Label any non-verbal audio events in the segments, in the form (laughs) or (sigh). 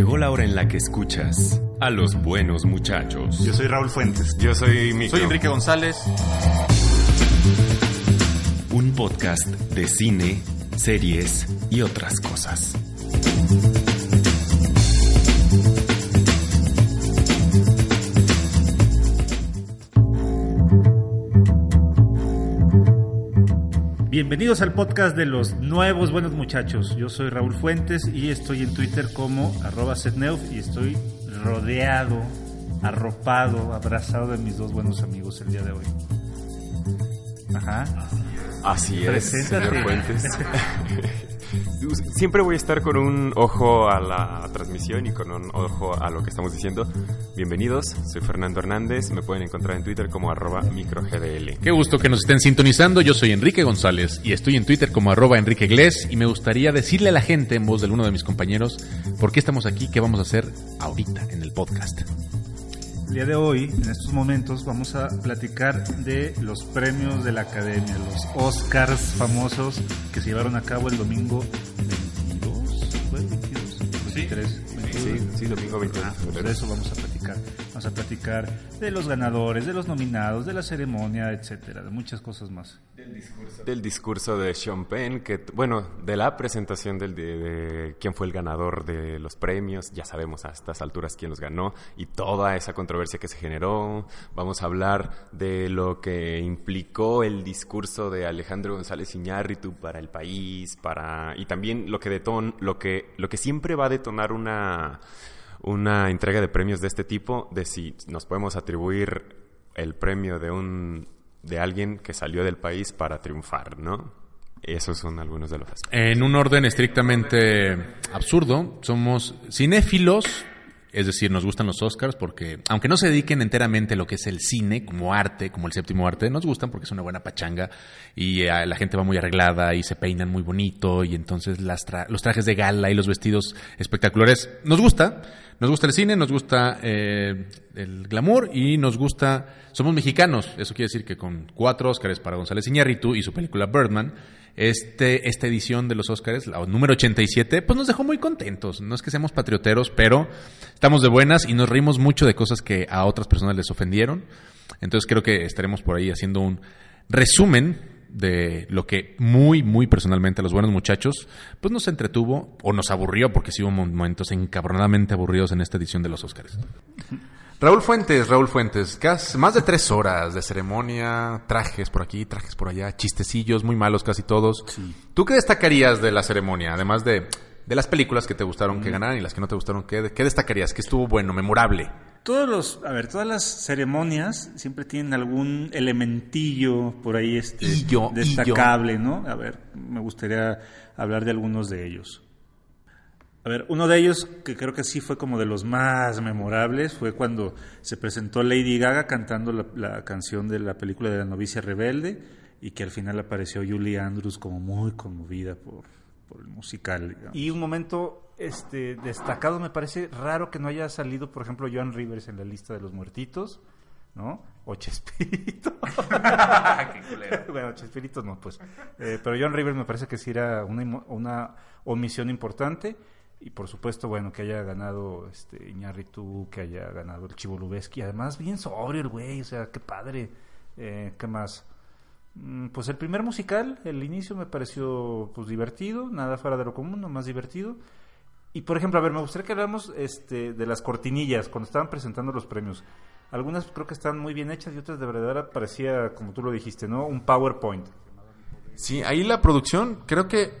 Llegó la hora en la que escuchas a los buenos muchachos. Yo soy Raúl Fuentes. Yo soy Micro. Soy Enrique González. Un podcast de cine, series y otras cosas. Bienvenidos al podcast de los nuevos buenos muchachos. Yo soy Raúl Fuentes y estoy en Twitter como arroba setneuf y estoy rodeado, arropado, abrazado de mis dos buenos amigos el día de hoy. Ajá. Así es, Preséntate. señor Fuentes. (laughs) Siempre voy a estar con un ojo a la transmisión y con un ojo a lo que estamos diciendo. Bienvenidos, soy Fernando Hernández. Me pueden encontrar en Twitter como arroba microgdl. Qué gusto que nos estén sintonizando. Yo soy Enrique González y estoy en Twitter como arroba Enrique Glés y me gustaría decirle a la gente en voz de uno de mis compañeros por qué estamos aquí, qué vamos a hacer ahorita en el podcast. El día de hoy, en estos momentos, vamos a platicar de los premios de la academia, los Oscars famosos que se llevaron a cabo el domingo 22. ¿Fue el 22? 23. Sí, sí, domingo 20 Ah, pues de eso vamos a platicar. Vamos a platicar de los ganadores, de los nominados, de la ceremonia, etcétera, de muchas cosas más. Del discurso de Sean Penn, que, bueno, de la presentación del, de, de quién fue el ganador de los premios, ya sabemos a estas alturas quién los ganó y toda esa controversia que se generó. Vamos a hablar de lo que implicó el discurso de Alejandro González Iñárritu para el país, para y también lo que deton, lo que lo que siempre va a detonar una una entrega de premios de este tipo, de si nos podemos atribuir el premio de un de alguien que salió del país para triunfar, ¿no? Esos son algunos de los aspectos. En un orden estrictamente absurdo, somos cinéfilos, es decir, nos gustan los Oscars porque, aunque no se dediquen enteramente a lo que es el cine como arte, como el séptimo arte, nos gustan porque es una buena pachanga y eh, la gente va muy arreglada y se peinan muy bonito y entonces las tra- los trajes de gala y los vestidos espectaculares nos gusta. Nos gusta el cine, nos gusta eh, el glamour y nos gusta... Somos mexicanos, eso quiere decir que con cuatro Óscares para González Iñárritu y su película Birdman, este, esta edición de los Óscares, la número 87, pues nos dejó muy contentos. No es que seamos patrioteros, pero estamos de buenas y nos reímos mucho de cosas que a otras personas les ofendieron. Entonces creo que estaremos por ahí haciendo un resumen de lo que muy, muy personalmente a los buenos muchachos, pues nos entretuvo o nos aburrió, porque sí hubo momentos encabronadamente aburridos en esta edición de los Óscares. Raúl Fuentes, Raúl Fuentes, casi más de tres horas de ceremonia, trajes por aquí, trajes por allá, chistecillos muy malos casi todos. ¿Tú qué destacarías de la ceremonia? Además de, de las películas que te gustaron que ganaran y las que no te gustaron, ¿qué, qué destacarías? ¿Qué estuvo bueno, memorable? Todos los, a ver, todas las ceremonias siempre tienen algún elementillo por ahí este destacable, ¿no? A ver, me gustaría hablar de algunos de ellos. A ver, uno de ellos que creo que sí fue como de los más memorables fue cuando se presentó Lady Gaga cantando la, la canción de la película de la novicia rebelde y que al final apareció Julie Andrews como muy conmovida por, por el musical. digamos. Y un momento este, destacado, me parece raro que no haya salido, por ejemplo, Joan Rivers en la lista de los muertitos, ¿no? O Chespirito. (laughs) (laughs) bueno, Chespirito no, pues. Eh, pero Joan Rivers me parece que sí era una, una omisión importante. Y por supuesto, bueno, que haya ganado este Iñárritu, que haya ganado el Chivo Lubeski. Además, bien sobrio el güey, o sea, qué padre. Eh, ¿Qué más? Mm, Pues el primer musical, el inicio me pareció pues divertido, nada fuera de lo común, no más divertido. Y por ejemplo, a ver, me gustaría que habláramos este, de las cortinillas cuando estaban presentando los premios. Algunas creo que están muy bien hechas y otras de verdad parecía, como tú lo dijiste, ¿no? Un PowerPoint. Sí, ahí la producción creo que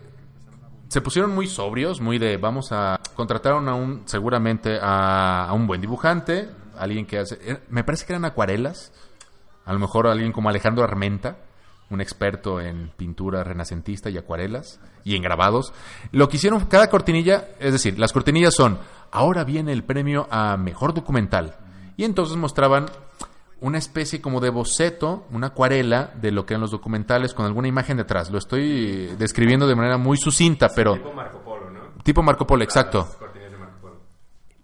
se pusieron muy sobrios, muy de vamos a contrataron a un seguramente a, un buen dibujante, alguien que hace, eh, me parece que eran acuarelas, a lo mejor alguien como Alejandro Armenta, un experto en pintura renacentista y acuarelas y en grabados. Lo que hicieron cada cortinilla, es decir, las cortinillas son, ahora viene el premio a mejor documental. Y entonces mostraban una especie como de boceto, una acuarela de lo que eran los documentales con alguna imagen detrás. Lo estoy describiendo de manera muy sucinta, pero... Tipo Marco Polo, ¿no? Tipo Marco Polo, exacto. De Marco Polo.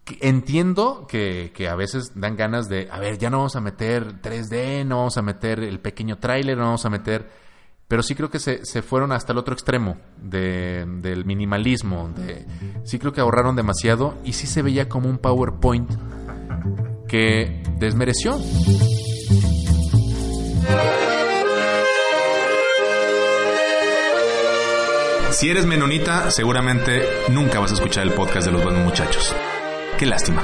Que Entiendo que, que a veces dan ganas de, a ver, ya no vamos a meter 3D, no vamos a meter el pequeño tráiler, no vamos a meter... Pero sí creo que se, se fueron hasta el otro extremo de- del minimalismo. De, sí creo que ahorraron demasiado y sí se veía como un PowerPoint que desmereció. Si eres menonita, seguramente nunca vas a escuchar el podcast de los buenos muchachos. Qué lástima.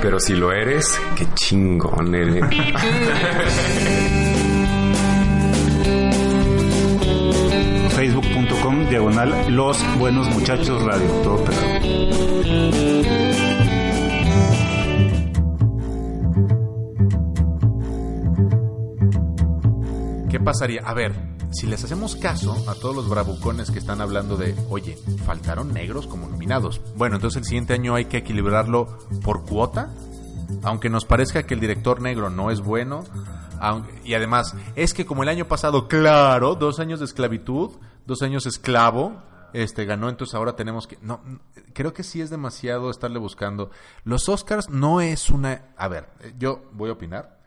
Pero si lo eres, qué chingón eres. (laughs) Facebook.com diagonal Los Buenos Muchachos Radio. Todo pegado. Pasaría? A ver, si les hacemos caso a todos los bravucones que están hablando de, oye, faltaron negros como nominados. Bueno, entonces el siguiente año hay que equilibrarlo por cuota, aunque nos parezca que el director negro no es bueno. y además, es que como el año pasado, claro, dos años de esclavitud, dos años esclavo, este ganó, entonces ahora tenemos que... No, creo que sí es demasiado estarle buscando. Los Oscars no es una... A ver, eh, yo voy a opinar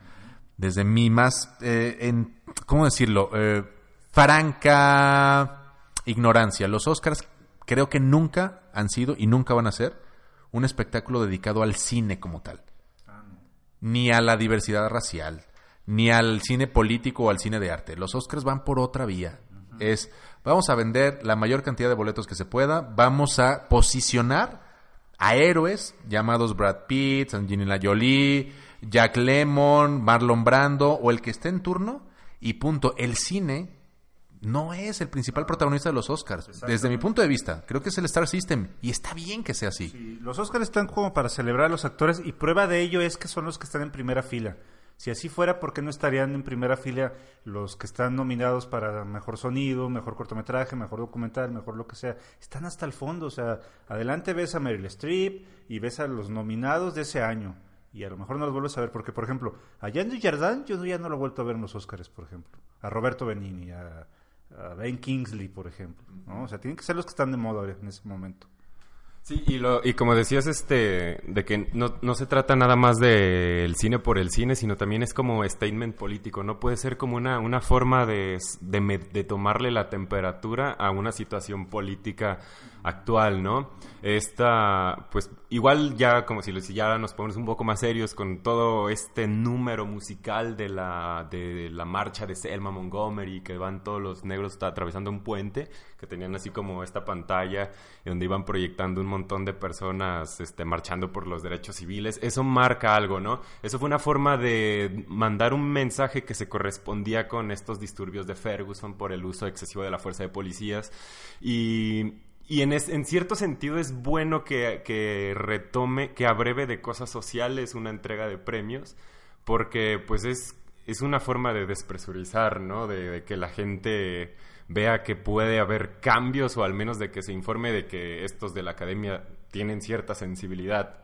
desde mi más, eh, ¿cómo decirlo? Eh, franca ignorancia. Los Oscars creo que nunca han sido y nunca van a ser un espectáculo dedicado al cine como tal. Ni a la diversidad racial, ni al cine político o al cine de arte. Los Oscars van por otra vía. Es, vamos a vender la mayor cantidad de boletos que se pueda, vamos a posicionar a héroes llamados Brad Pitt, Angelina Jolie, Jack Lemmon, Marlon Brando o el que esté en turno y punto. El cine no es el principal protagonista de los Oscars. Desde mi punto de vista, creo que es el Star System y está bien que sea así. Sí, los Oscars están como para celebrar a los actores y prueba de ello es que son los que están en primera fila. Si así fuera, ¿por qué no estarían en primera fila los que están nominados para mejor sonido, mejor cortometraje, mejor documental, mejor lo que sea? Están hasta el fondo, o sea, adelante ves a Meryl Streep y ves a los nominados de ese año. Y a lo mejor no los vuelves a ver, porque por ejemplo, a Jean Dujardin yo ya no lo he vuelto a ver en los Oscars, por ejemplo. A Roberto Benini, a, Ben Kingsley, por ejemplo. ¿no? O sea, tienen que ser los que están de moda en ese momento. Sí, y, lo, y como decías, este, de que no, no se trata nada más del cine por el cine, sino también es como statement político, ¿no? Puede ser como una, una forma de, de, de tomarle la temperatura a una situación política actual, ¿no? Esta, pues, igual ya, como si, ya nos ponemos un poco más serios con todo este número musical de la, de la marcha de Selma Montgomery, que van todos los negros atravesando un puente, que tenían así como esta pantalla donde iban proyectando un montón de personas este, marchando por los derechos civiles. Eso marca algo, ¿no? Eso fue una forma de mandar un mensaje que se correspondía con estos disturbios de Ferguson por el uso excesivo de la fuerza de policías. Y, y en, es- en cierto sentido es bueno que, que retome, que abreve de cosas sociales una entrega de premios, porque pues es, es una forma de despresurizar, ¿no? De, de que la gente vea que puede haber cambios o al menos de que se informe de que estos de la academia tienen cierta sensibilidad.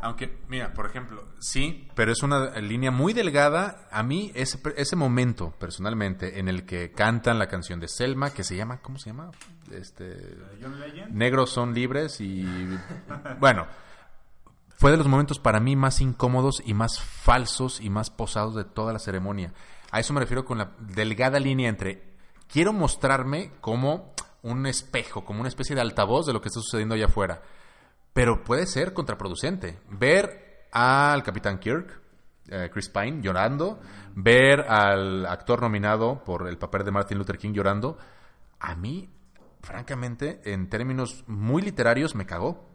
Aunque, mira, por ejemplo, sí, pero es una línea muy delgada. A mí, ese, ese momento, personalmente, en el que cantan la canción de Selma, que se llama, ¿cómo se llama? Este, Negros son libres y, bueno, fue de los momentos para mí más incómodos y más falsos y más posados de toda la ceremonia. A eso me refiero con la delgada línea entre quiero mostrarme como un espejo, como una especie de altavoz de lo que está sucediendo allá afuera. Pero puede ser contraproducente. Ver al Capitán Kirk, eh, Chris Pine, llorando, ver al actor nominado por el papel de Martin Luther King llorando, a mí, francamente, en términos muy literarios, me cagó.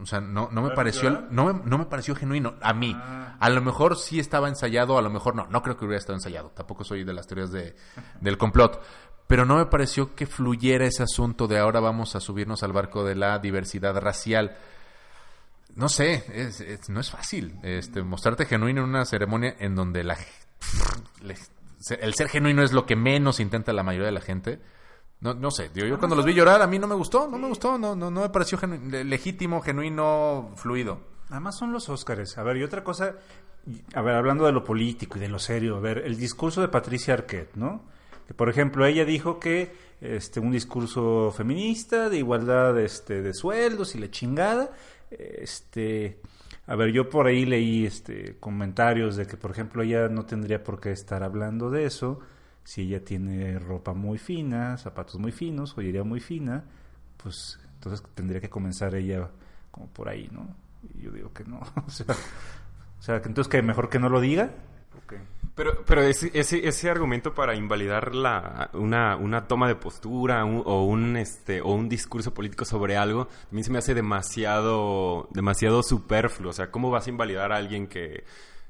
O sea, no, no me pareció, no me, no me pareció genuino. A mí. A lo mejor sí estaba ensayado, a lo mejor no. No creo que hubiera estado ensayado. Tampoco soy de las teorías de, (laughs) del complot. Pero no me pareció que fluyera ese asunto de ahora vamos a subirnos al barco de la diversidad racial. No sé, es- es- no es fácil este, mostrarte genuino en una ceremonia en donde la, el ser genuino es lo que menos intenta la mayoría de la gente. No, no sé, digo, yo cuando los vi llorar a mí no me gustó, no me gustó, no, no, no me pareció genu- le- legítimo, genuino, fluido. Además son los Óscares. A ver, y otra cosa, a ver, hablando de lo político y de lo serio, a ver, el discurso de Patricia Arquette, ¿no? Que, por ejemplo, ella dijo que este, un discurso feminista, de igualdad este, de sueldos y la chingada. Este, a ver, yo por ahí leí este, comentarios de que, por ejemplo, ella no tendría por qué estar hablando de eso si ella tiene ropa muy fina, zapatos muy finos, joyería muy fina, pues entonces tendría que comenzar ella como por ahí, ¿no? Y yo digo que no, (laughs) o sea, entonces que mejor que no lo diga. ¿o qué? Pero, pero ese, ese, ese argumento para invalidar la, una, una toma de postura un- o, un, este, o un discurso político sobre algo, a mí se me hace demasiado, demasiado superfluo. O sea, ¿cómo vas a invalidar a alguien que,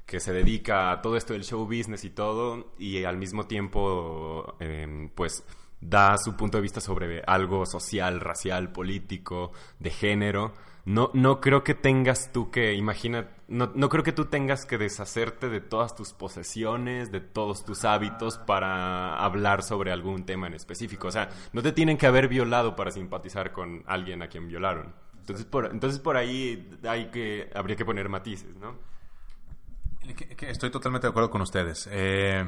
que se dedica a todo esto del show business y todo y al mismo tiempo, em, pues, da su punto de vista sobre algo social, racial, político, de género? No, no creo que tengas tú que, imagina, no, no creo que tú tengas que deshacerte de todas tus posesiones, de todos tus hábitos para hablar sobre algún tema en específico. O sea, no te tienen que haber violado para simpatizar con alguien a quien violaron. Entonces por, entonces por ahí hay que, habría que poner matices, ¿no? Estoy totalmente de acuerdo con ustedes. Eh,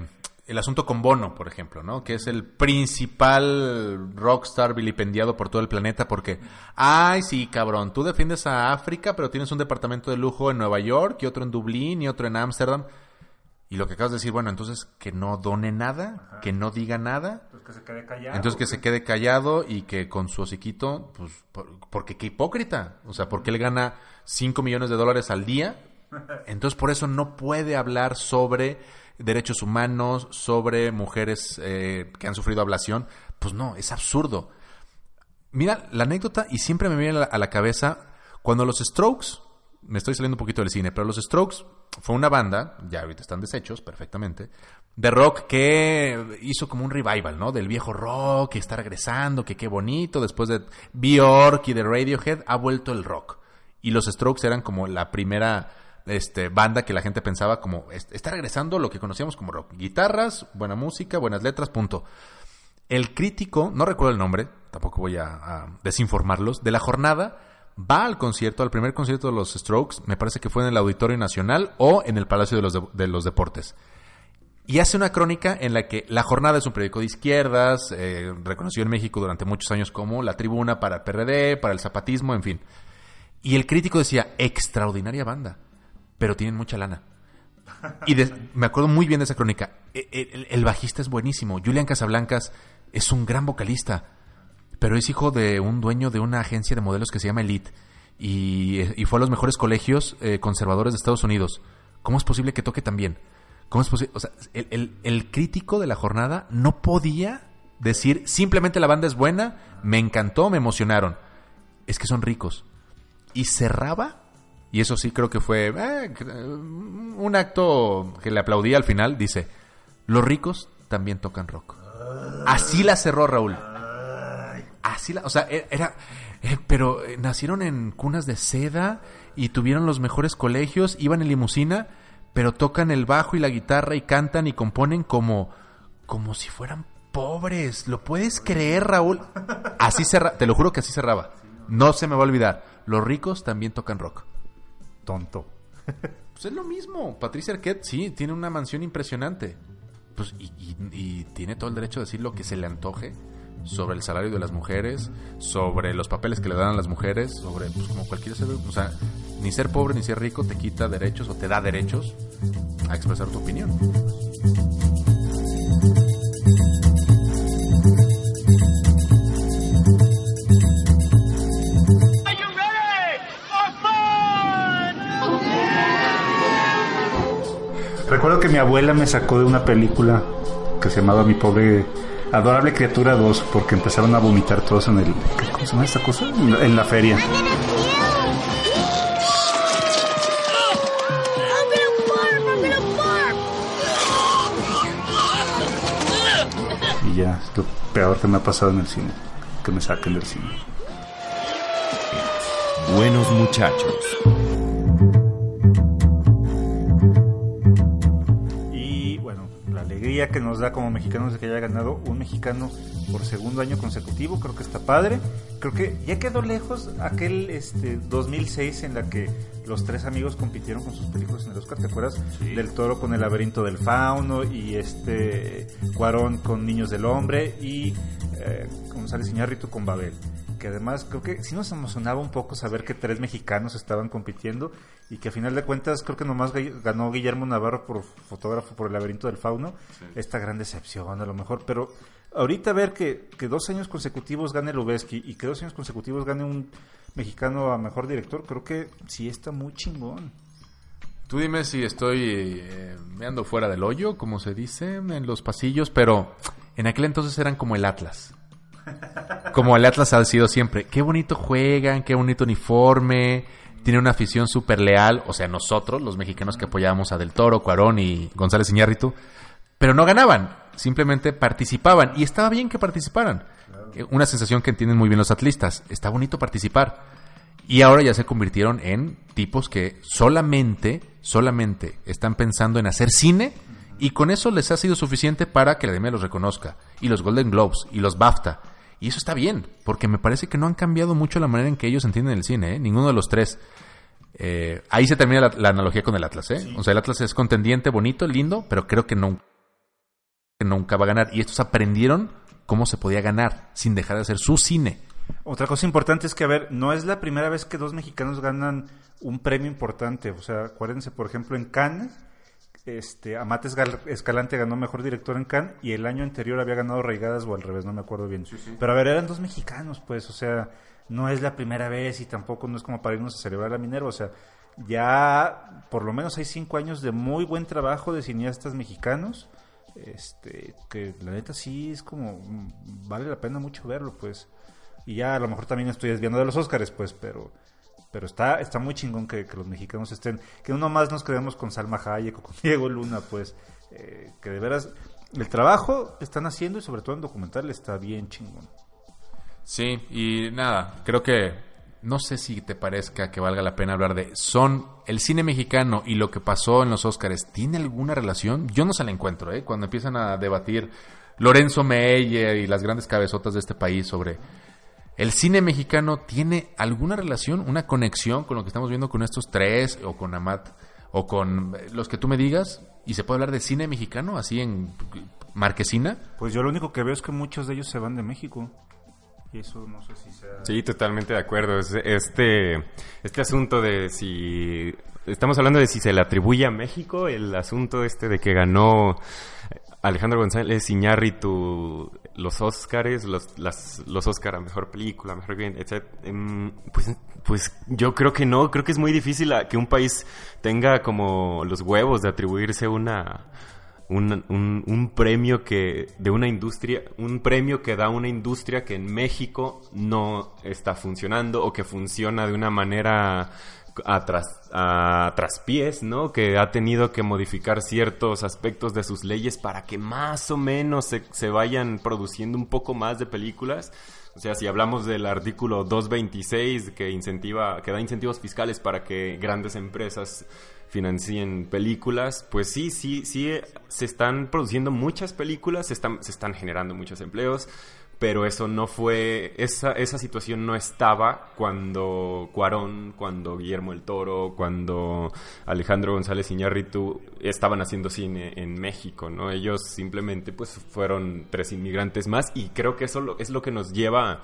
el asunto con Bono, por ejemplo, ¿no? Que es el principal rockstar vilipendiado por todo el planeta porque, ay, sí, cabrón, tú defiendes a África, pero tienes un departamento de lujo en Nueva York y otro en Dublín y otro en Ámsterdam. Y lo que acabas de decir, bueno, entonces que no done nada, que no diga nada. Pues que se quede callado. Entonces que se quede callado y que con su hociquito, pues, por- porque qué hipócrita. O sea, porque él gana 5 millones de dólares al día. Entonces por eso no puede hablar sobre derechos humanos, sobre mujeres eh, que han sufrido ablación. Pues no, es absurdo. Mira, la anécdota, y siempre me viene a la, cabeza, cuando los Strokes, me estoy saliendo un poquito del cine, pero los Strokes fue una banda, ya ahorita están deshechos perfectamente, de rock que hizo como un revival, ¿no? Del viejo rock, que está regresando, que qué bonito, después de Bjork y de Radiohead, ha vuelto el rock. Y los Strokes eran como la primera este, banda que la gente pensaba como, "Est- está regresando lo que conocíamos como rock. Guitarras, buena música, buenas letras, punto. El crítico, no recuerdo el nombre, tampoco voy a, desinformarlos, de la jornada va al concierto, al primer concierto de los Strokes, me parece que fue en el Auditorio Nacional o en el Palacio de los, de los Deportes. Y hace una crónica en la que La Jornada es un periódico de izquierdas, eh, reconocido en México durante muchos años como la tribuna para el PRD, para el zapatismo, en fin. Y el crítico decía, extraordinaria banda, pero tienen mucha lana. Y me acuerdo muy bien de esa crónica. E- e- El, bajista es buenísimo. Julian Casablancas es un gran vocalista, pero es hijo de un dueño de una agencia de modelos que se llama Elite y, y fue a los mejores colegios eh, conservadores de Estados Unidos. ¿Cómo es posible que toque tan bien? ¿Cómo es posible? O sea, el- el crítico de la jornada no podía decir simplemente la banda es buena, me encantó, me emocionaron. Es que son ricos. Y cerraba y eso sí creo que fue eh, un acto que le aplaudí al final. Dice, los ricos también tocan rock. Así la cerró Raúl. Así la, o sea, e- era, eh, pero eh, nacieron en cunas de seda y tuvieron los mejores colegios, iban en limusina, pero tocan el bajo y la guitarra y cantan y componen como, como si fueran pobres. ¿Lo puedes creer, Raúl? Así cerra, te lo juro que así cerraba. No se me va a olvidar. Los ricos también tocan rock. Tonto. (laughs) Pues es lo mismo. Patricia Arquette, sí, tiene una mansión impresionante. Pues, y, y- y tiene todo el derecho de decir lo que se le antoje sobre el salario de las mujeres, sobre los papeles que le dan a las mujeres, sobre, pues, como cualquier ser. O sea, ni ser pobre ni ser rico te quita derechos o te da derechos a expresar tu opinión. Que mi abuela me sacó de una película que se llamaba Mi pobre adorable criatura 2 porque empezaron a vomitar todos en el ¿qué- ¿cómo se llama esta cosa? En la, en la feria. Y ya, es lo peor que me ha pasado en el cine, que me saquen del cine. Buenos muchachos. Alegría que nos da como mexicanos de que haya ganado un mexicano por segundo año consecutivo, creo que está padre. Creo que ya quedó lejos aquel este 2006 en la que los tres amigos compitieron con sus películas en el Oscar, ¿te acuerdas? Del Toro con El laberinto del fauno y este Cuarón con Niños del Hombre y eh, González Iñárritu con Babel que además creo que sí nos emocionaba un poco saber que tres mexicanos estaban compitiendo y que a final de cuentas creo que nomás ganó Guillermo Navarro por fotógrafo por el laberinto del fauno. Esta gran decepción a lo mejor, pero ahorita ver que, que dos años consecutivos gane Lubeski y que dos años consecutivos gane un mexicano a mejor director, creo que sí está muy chingón. Tú dime si estoy eh, me ando fuera del hoyo, como se dice, en los pasillos, pero en aquel entonces eran como el Atlas. Como el Atlas ha sido siempre. Qué bonito juegan, qué bonito uniforme. Tiene una afición súper leal. O sea, nosotros, los mexicanos que apoyábamos a Del Toro, Cuarón y González Iñárritu. Pero no ganaban. Simplemente participaban. Y estaba bien que participaran. Una sensación que entienden muy bien los atlistas. Está bonito participar. Y ahora ya se convirtieron en tipos que solamente, solamente están pensando en hacer cine y con eso les ha sido suficiente para que la Academia los reconozca. Y los Golden Globes y los BAFTA. Y eso está bien, porque me parece que no han cambiado mucho la manera en que ellos entienden el cine, ¿eh? ninguno de los tres. Eh, ahí se termina la, analogía con el Atlas, ¿eh? O sea, el Atlas es contendiente, bonito, lindo, pero creo que, no, que nunca va a ganar. Y estos aprendieron cómo se podía ganar sin dejar de hacer su cine. Otra cosa importante es que, a ver, no es la primera vez que dos mexicanos ganan un premio importante. O sea, acuérdense, por ejemplo, en Cannes este, Amate Escalante ganó mejor director en Cannes y el año anterior había ganado Reigadas o al revés, no me acuerdo bien. Pero a ver, eran dos mexicanos, pues, o sea, no es la primera vez y tampoco no es como para irnos a celebrar a Minerva, o sea, ya por lo menos hay cinco años de muy buen trabajo de cineastas mexicanos, este, que la neta sí es como, vale la pena mucho verlo, pues. Y ya a lo mejor también estoy desviando de los Óscares, pues, pero pero está, está muy chingón que, los mexicanos estén, que uno más nos quedemos con Salma Hayek o con (laughs) Diego Luna, pues, eh, que de veras el trabajo están haciendo y sobre todo en documental está bien chingón. Sí, y nada, creo que no sé si te parezca que valga la pena hablar de son el cine mexicano y lo que pasó en los Óscares tiene alguna relación. Yo no se la encuentro, ¿eh? Cuando empiezan a debatir Lorenzo Meyer y las grandes cabezotas de este país sobre ¿El cine mexicano tiene alguna relación, una conexión con lo que estamos viendo con estos tres o con Amat o con los que tú me digas? ¿Y se puede hablar de cine mexicano así en Marquesina? Pues yo lo único que veo es que muchos de ellos se van de México. Y eso no sé si sea... Sí, totalmente de acuerdo. Este, este asunto de si... Estamos hablando de si se le atribuye a México el asunto este de que ganó Alejandro González Iñárritu los Oscars, los, las, los Oscar a mejor película, mejor guion, etc. Em, pues, pues yo creo que no, creo que es muy difícil que un país tenga como los huevos de atribuirse una un, un, premio que de una industria, un premio que da una industria que en México no está funcionando o que funciona de una manera a, tras, a traspiés, ¿no? Que ha tenido que modificar ciertos aspectos de sus leyes para que más o menos se, se vayan produciendo un poco más de películas. O sea, si hablamos del artículo 226 que incentiva, que da incentivos fiscales para que grandes empresas financien películas, pues sí, sí, sí se están produciendo muchas películas, se están, se están generando muchos empleos, pero eso no fue, esa, esa situación no estaba cuando Cuarón, cuando Guillermo el Toro, cuando Alejandro González Iñárritu estaban haciendo cine en México, ¿no? Ellos simplemente pues fueron tres inmigrantes más y creo que eso es lo que nos lleva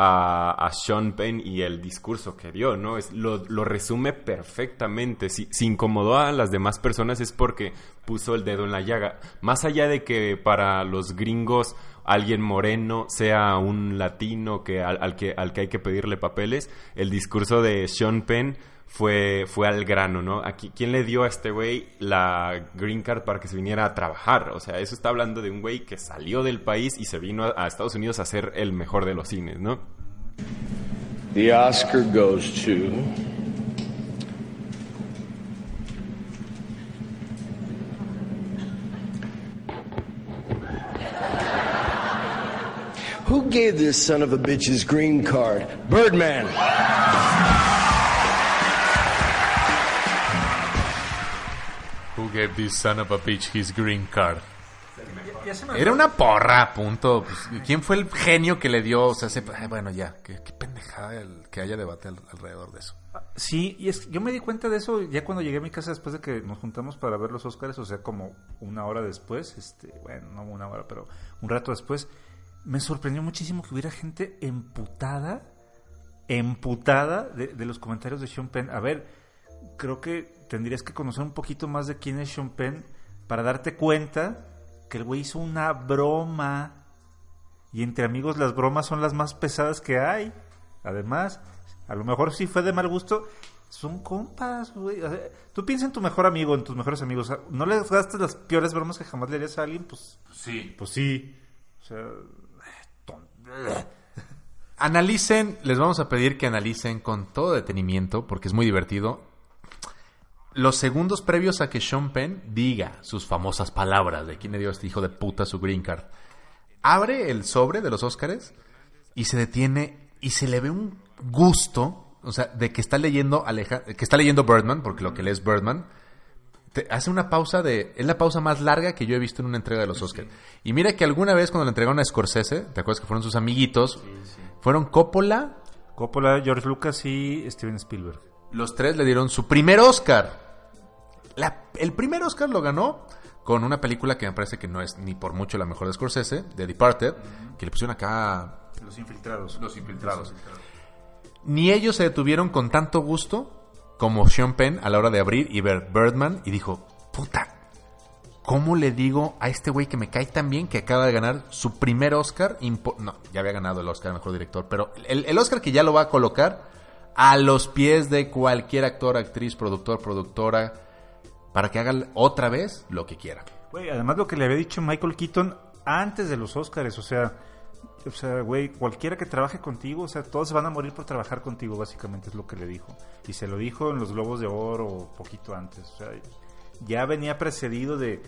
a, Sean Penn y el discurso que dio, ¿no? Es, lo, lo resume perfectamente. Si, si incomodó a las demás personas es porque puso el dedo en la llaga. Más allá de que para los gringos alguien moreno sea un latino que al, que al que hay que pedirle papeles, el discurso de Sean Penn fue, fue al grano, ¿no? Aquí, ¿Quién le dio a este güey la green card para que se viniera a trabajar? O sea, eso está hablando de un güey que salió del país y se vino a, a Estados Unidos a ser el mejor de los cines, ¿no? The Oscar goes to Who gave this son of a bitch his green card? Birdman. Who gave this son of a bitch his green card? Era una porra, punto. Pues, ¿Quién fue el genio que le dio? O sea, se- ay, bueno, ya, qué, qué pendejada el que haya debate al- alrededor de eso. Sí, y es, yo me di cuenta de eso ya cuando llegué a mi casa después de que nos juntamos para ver los Oscars, o sea, como una hora después, este, bueno, no una hora, pero un rato después, me sorprendió muchísimo que hubiera gente emputada, emputada de, de los comentarios de Sean Penn. A ver, creo que tendrías que conocer un poquito más de quién es Sean Penn para darte cuenta que el güey hizo una broma. Y entre amigos las bromas son las más pesadas que hay. Además, a lo mejor si fue de mal gusto, son compas, güey. O sea, tú piensa en tu mejor amigo, en tus mejores amigos. No les gastes las peores bromas que jamás le harías a alguien, pues Sí. pues sí. Analicen, les vamos a pedir que analicen con todo detenimiento, porque es muy divertido, los segundos previos a que Sean Penn diga sus famosas palabras de quién le dio a este hijo de puta su green card. Abre el sobre de los Óscares y se detiene y se le ve un gusto, o sea, de que está leyendo Aleja- que está leyendo Birdman, porque lo que lee es Birdman, te hace una pausa de. Es la pausa más larga que yo he visto en una entrega de los Oscars. Y mira que alguna vez cuando le entregaron a Scorsese, ¿te acuerdas que fueron sus amiguitos? Fueron Coppola, Coppola, George Lucas y Steven Spielberg. los tres le dieron su primer Oscar. La- el primer Oscar lo ganó con una película que me parece que no es ni por mucho la mejor de Scorsese, The Departed, que le pusieron acá Los infiltrados. Los infiltrados. Ni ellos se detuvieron con tanto gusto como Sean Penn a la hora de abrir y ver Birdman y dijo, puta, ¿cómo le digo a este güey que me cae tan bien que acaba de ganar su primer Oscar? no, ya había ganado el Oscar Mejor Director, pero el, el Oscar que ya lo va a colocar a los pies de cualquier actor, actriz, productor, productora, para que haga otra vez lo que quiera. Güey, además lo que le había dicho Michael Keaton antes de los Oscars, o sea, o sea, güey, cualquiera que trabaje contigo, o sea, todos van a morir por trabajar contigo, básicamente es lo que le dijo. Y se lo dijo en los Globos de Oro poquito antes, o sea, ya venía precedido de,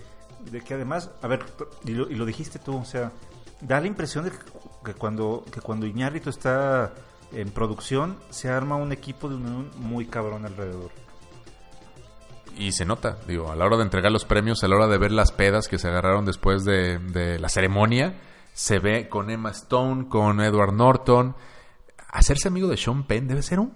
de que además, a ver, y lo, dijiste tú, o sea, da la impresión de que, cuando que cuando está en producción, se arma un equipo de unión muy cabrón alrededor. Y se nota, digo, a la hora de entregar los premios, a la hora de ver las pedas que se agarraron después de, de la ceremonia, se ve con Emma Stone, con Edward Norton. Hacerse amigo de Sean Penn debe ser un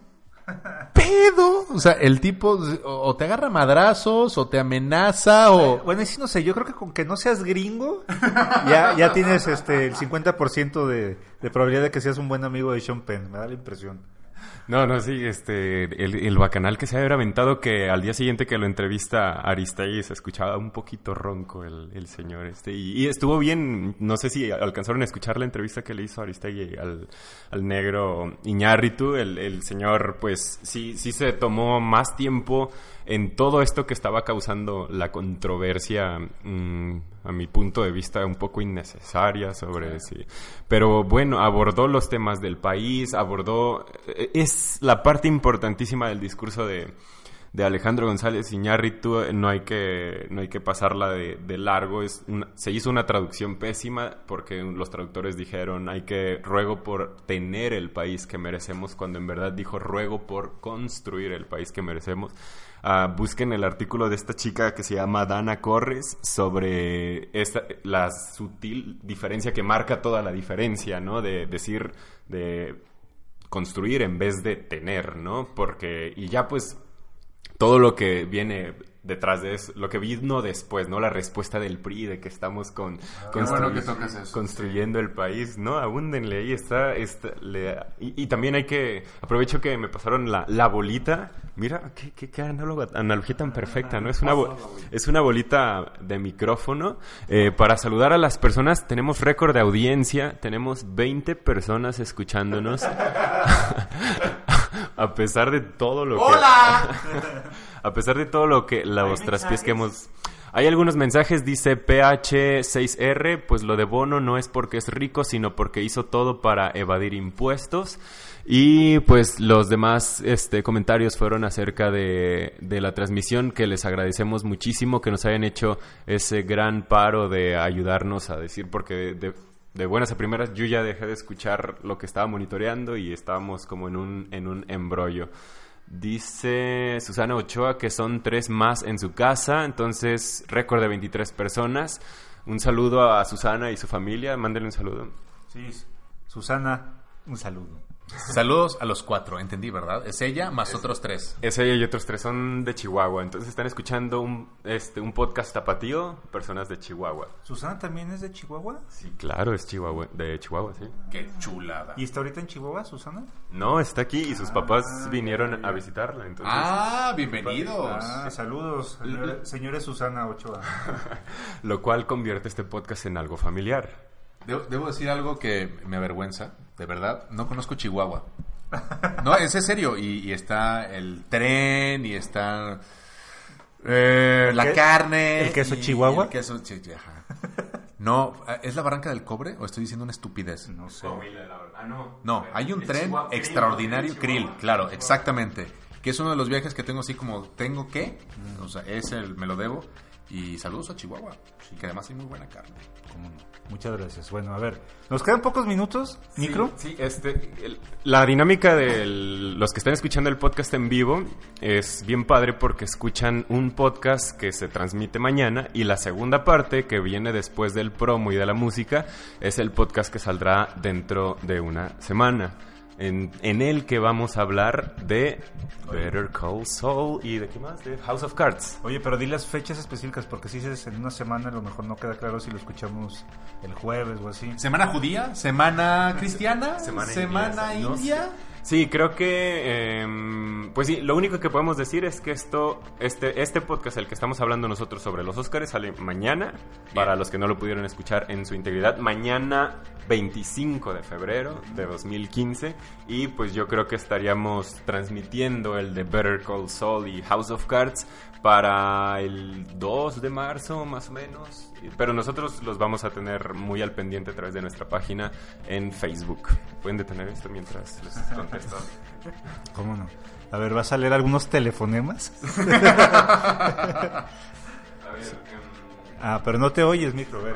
pedo. O sea, el tipo o te agarra madrazos, o te amenaza, o... Bueno, y sí, no sé, yo creo que con que no seas gringo, (laughs) ya, ya tienes este el 50% de, de probabilidad de que seas un buen amigo de Sean Penn, me da la impresión. No, no, sí, este, el, el bacanal que se había aventado que al día siguiente que lo entrevista Aristegui se escuchaba un poquito ronco el, el señor este. Y, y estuvo bien, no sé si alcanzaron a escuchar la entrevista que le hizo Aristegui al, al negro Iñárritu, el, el señor pues sí, sí se tomó más tiempo en todo esto que estaba causando la controversia, mm, a mi punto de vista, un poco innecesaria sobre sí. Pero bueno, abordó los temas del país, abordó... eh, Es la parte importantísima del discurso de, de Alejandro González Iñárritu, no hay que, no hay que pasarla de, de largo. Es una- se hizo una traducción pésima porque los traductores dijeron hay que ruego por tener el país que merecemos, cuando en verdad dijo ruego por construir el país que merecemos. Ah, busquen el artículo de esta chica que se llama Dana Corres sobre esta, la sutil diferencia que marca toda la diferencia, ¿no? De decir, de construir en vez de tener, ¿no? Porque, y ya pues todo lo que viene detrás de eso, lo que vino después, ¿no? La respuesta del PRI de que estamos con, construy- bueno que construyendo el país, ¿no? Abúndenle ahí, está, está le- y, y también hay que, aprovecho que me pasaron la, la bolita, mira, qué, qué, qué análoga- analogía tan perfecta, ¿no? Es una, bo- es una bolita de micrófono. Eh, para saludar a las personas, tenemos récord de audiencia, tenemos 20 personas escuchándonos. (laughs) a pesar de todo lo que... (laughs) a pesar de todo lo que los traspiés que hemos hay algunos mensajes dice PH6R, pues lo de Bono no es porque es rico, sino porque hizo todo para evadir impuestos. Y pues los demás este, comentarios fueron acerca de, de la transmisión, que les agradecemos muchísimo que nos hayan hecho ese gran paro de ayudarnos a decir, porque de, de buenas a primeras yo ya dejé de escuchar lo que estaba monitoreando y estábamos como en un, en un embrollo. Dice Susana Ochoa que son tres más en su casa, entonces récord de 23 personas. Un saludo a Susana y su familia, mándenle un saludo. Sí, Susana, un saludo. Saludos a los cuatro, entendí, ¿verdad? Es ella más otros tres. Es ella y otros tres son de Chihuahua, entonces están escuchando un, este, un podcast tapatío, personas de Chihuahua. ¿Susana también es de Chihuahua? Sí, claro, es Chihuahua, de Chihuahua, sí. Qué chulada. ¿Y está ahorita en Chihuahua, Susana? No, está aquí y sus papás vinieron a visitarla, entonces... Ah, bienvenidos. Ah, saludos, señora- señores Susana Ochoa. (laughs) Lo cual convierte este podcast en algo familiar. Debo, debo decir algo que me avergüenza, de verdad. No conozco Chihuahua. No, es en serio. Y, y está el tren y está eh, la carne. el queso y- Chihuahua? y el queso chi- ajá. No, ¿es la barranca del cobre o estoy diciendo una estupidez? No sé. Ah, no. No, hay un tren extraordinario, Krill, claro, exactamente. Que es uno de los viajes que tengo así como, ¿tengo que? O sea, es el, me lo debo. Y saludos a Chihuahua, que además hay muy buena carne. ¿Cómo no? Muchas gracias. Bueno, a ver, nos quedan pocos minutos, micro. Sí, este, el- la dinámica de los que están escuchando el podcast en vivo es bien padre porque escuchan un podcast que se transmite mañana y la segunda parte que viene después del promo y de la música es el podcast que saldrá dentro de una semana. En, en el que vamos a hablar de Better Call Saul y de qué más, de House of Cards. Oye, pero di las fechas específicas porque si dices en una semana a lo mejor no queda claro si lo escuchamos el jueves o así. ¿Semana judía? ¿Semana (laughs) cristiana? Semana ¿Semana inglesa, no india? Sí, creo que, em, pues sí, lo único que podemos decir es que esto, este, este podcast, el que estamos hablando nosotros sobre los Oscars, sale mañana, para los que no lo pudieron escuchar en su integridad, mañana 25 de febrero de 2015, y pues yo creo que estaríamos transmitiendo el de Better Call Saul y House of Cards para el 2 de marzo más o menos, pero nosotros los vamos a tener muy al pendiente a través de nuestra página en Facebook. Pueden detener esto mientras les contesto. ¿Cómo no? A ver, ¿vas a leer algunos telefonemas? (laughs) Ah, pero no te oyes, micro. (laughs)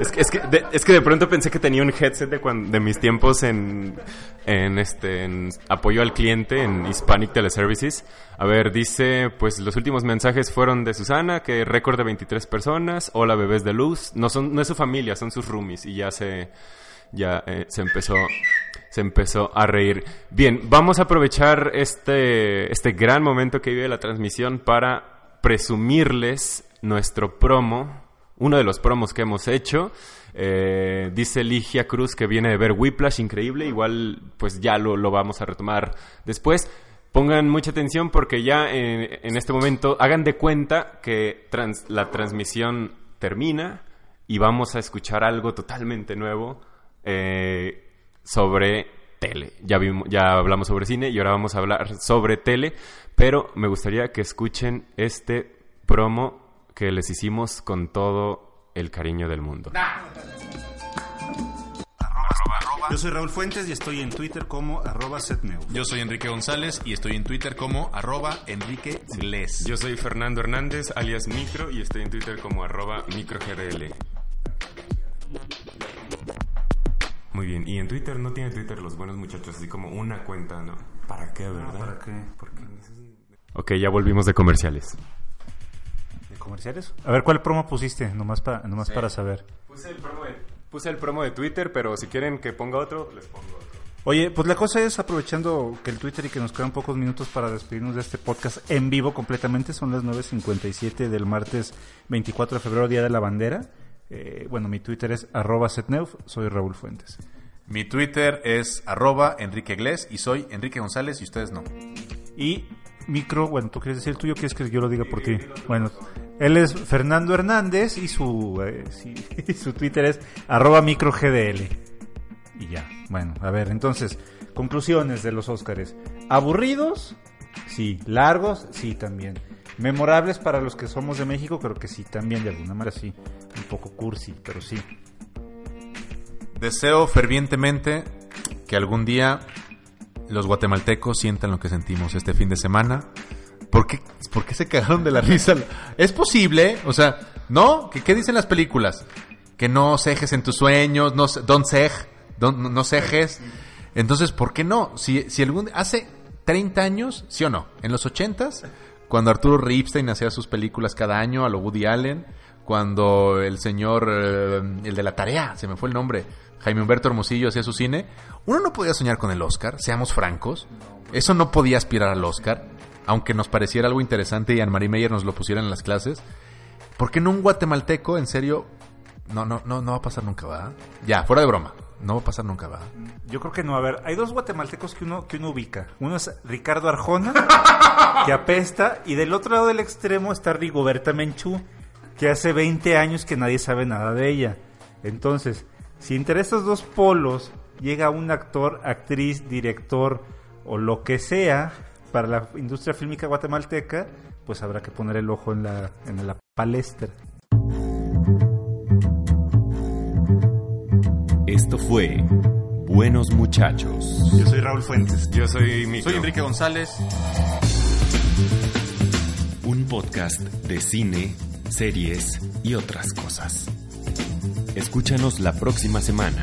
Es que, es, que de, es que de pronto pensé que tenía un headset de, cuan- de mis tiempos en, en, este, apoyo al cliente en Hispanic Teleservices. A ver, dice, pues los últimos mensajes fueron de Susana, que récord de 23 personas. Hola, bebés de luz. No, son, no es su familia, son sus roomies. Y ya se, ya eh, se empezó se empezó a reír. Bien, vamos a aprovechar este, este gran momento que vive la transmisión para presumirles nuestro promo, uno de los promos que hemos hecho. Eh, dice Ligia Cruz que viene de ver Whiplash, increíble. Igual, pues ya lo, lo vamos a retomar después. Pongan mucha atención porque ya en, en este momento hagan de cuenta que la transmisión termina y vamos a escuchar algo totalmente nuevo eh, sobre tele. Ya, vimos, ya hablamos sobre cine y ahora vamos a hablar sobre tele, pero me gustaría que escuchen este promo que les hicimos con todo el cariño del mundo. Yo soy Raúl Fuentes y estoy en Twitter como arroba setneu. Yo soy Enrique González y estoy en Twitter como arroba Enrique Gles. Yo soy Fernando Hernández, alias Micro, y estoy en Twitter como arroba microgdl. Muy bien, y en Twitter no tiene Twitter los buenos muchachos, así como una cuenta, ¿no? ¿Para qué, verdad? ¿Para qué? ¿Por qué? Ok, ya volvimos de comerciales. A ver, ¿cuál promo pusiste? Nomás, para, nomás para saber. Puse el, promo de, puse el promo de Twitter, pero si quieren que ponga otro, les pongo otro. Oye, pues la cosa es, aprovechando que el Twitter y que nos quedan pocos minutos para despedirnos de este podcast en vivo completamente, son las 9.57 del martes 24 de febrero, Día de la Bandera. Eh, bueno, mi Twitter es arroba setneuf, soy Raúl Fuentes. Mi Twitter es arroba Enrique Gles y soy Enrique González y ustedes no. Y micro, bueno, ¿tú quieres decir el tuyo? ¿Quieres que yo lo diga por ti? Bueno, él es Fernando Hernández y su, eh, (laughs) su Twitter es arroba microgdl. Y ya, bueno, a ver, entonces, conclusiones de los Óscares. ¿Aburridos? Sí. ¿Largos? Sí, también. ¿Memorables para los que somos de México? Creo que sí, también, de alguna manera sí. Un poco cursi, pero sí. Deseo fervientemente que algún día los guatemaltecos sientan lo que sentimos este fin de semana. ¿Por qué, por qué se cagaron de la risa? ¿Es posible? O sea, ¿no? ¿Qué, qué dicen las películas? Que no cejes en tus sueños, no, don't cej, don't- no, no cejes. Entonces, ¿por qué no? Si, si algún... Hace 30 años, ¿sí o no? En los 80s, cuando Arturo Ripstein hacía sus películas cada año a lo Woody Allen, cuando el señor, eh, el de la tarea, se me fue el nombre, Jaime Humberto Hermosillo hacía su cine, uno no podía soñar con el Oscar, seamos francos. Eso no podía aspirar al Oscar, aunque nos pareciera algo interesante y Anne-Marie Meyer nos lo pusiera en las clases. ¿Por qué no un guatemalteco, en serio? No, no, no, no va a pasar nunca, ¿va? Ya, fuera de broma. No va a pasar nunca, ¿va? Yo creo que no. A ver, hay dos guatemaltecos que uno, que uno ubica. Uno es Ricardo Arjona, que apesta, y del otro lado del extremo está Rigoberta Menchú, que hace 20 años que nadie sabe nada de ella. Entonces, si entre estos dos polos llega un actor, actriz, director o lo que sea para la industria fílmica guatemalteca, pues habrá que poner el ojo en la, en la palestra. Esto fue Buenos Muchachos. Yo soy Raúl Fuentes. Yo soy Micro. Soy Enrique González. Un podcast de cine, series y otras cosas. Escúchanos la próxima semana.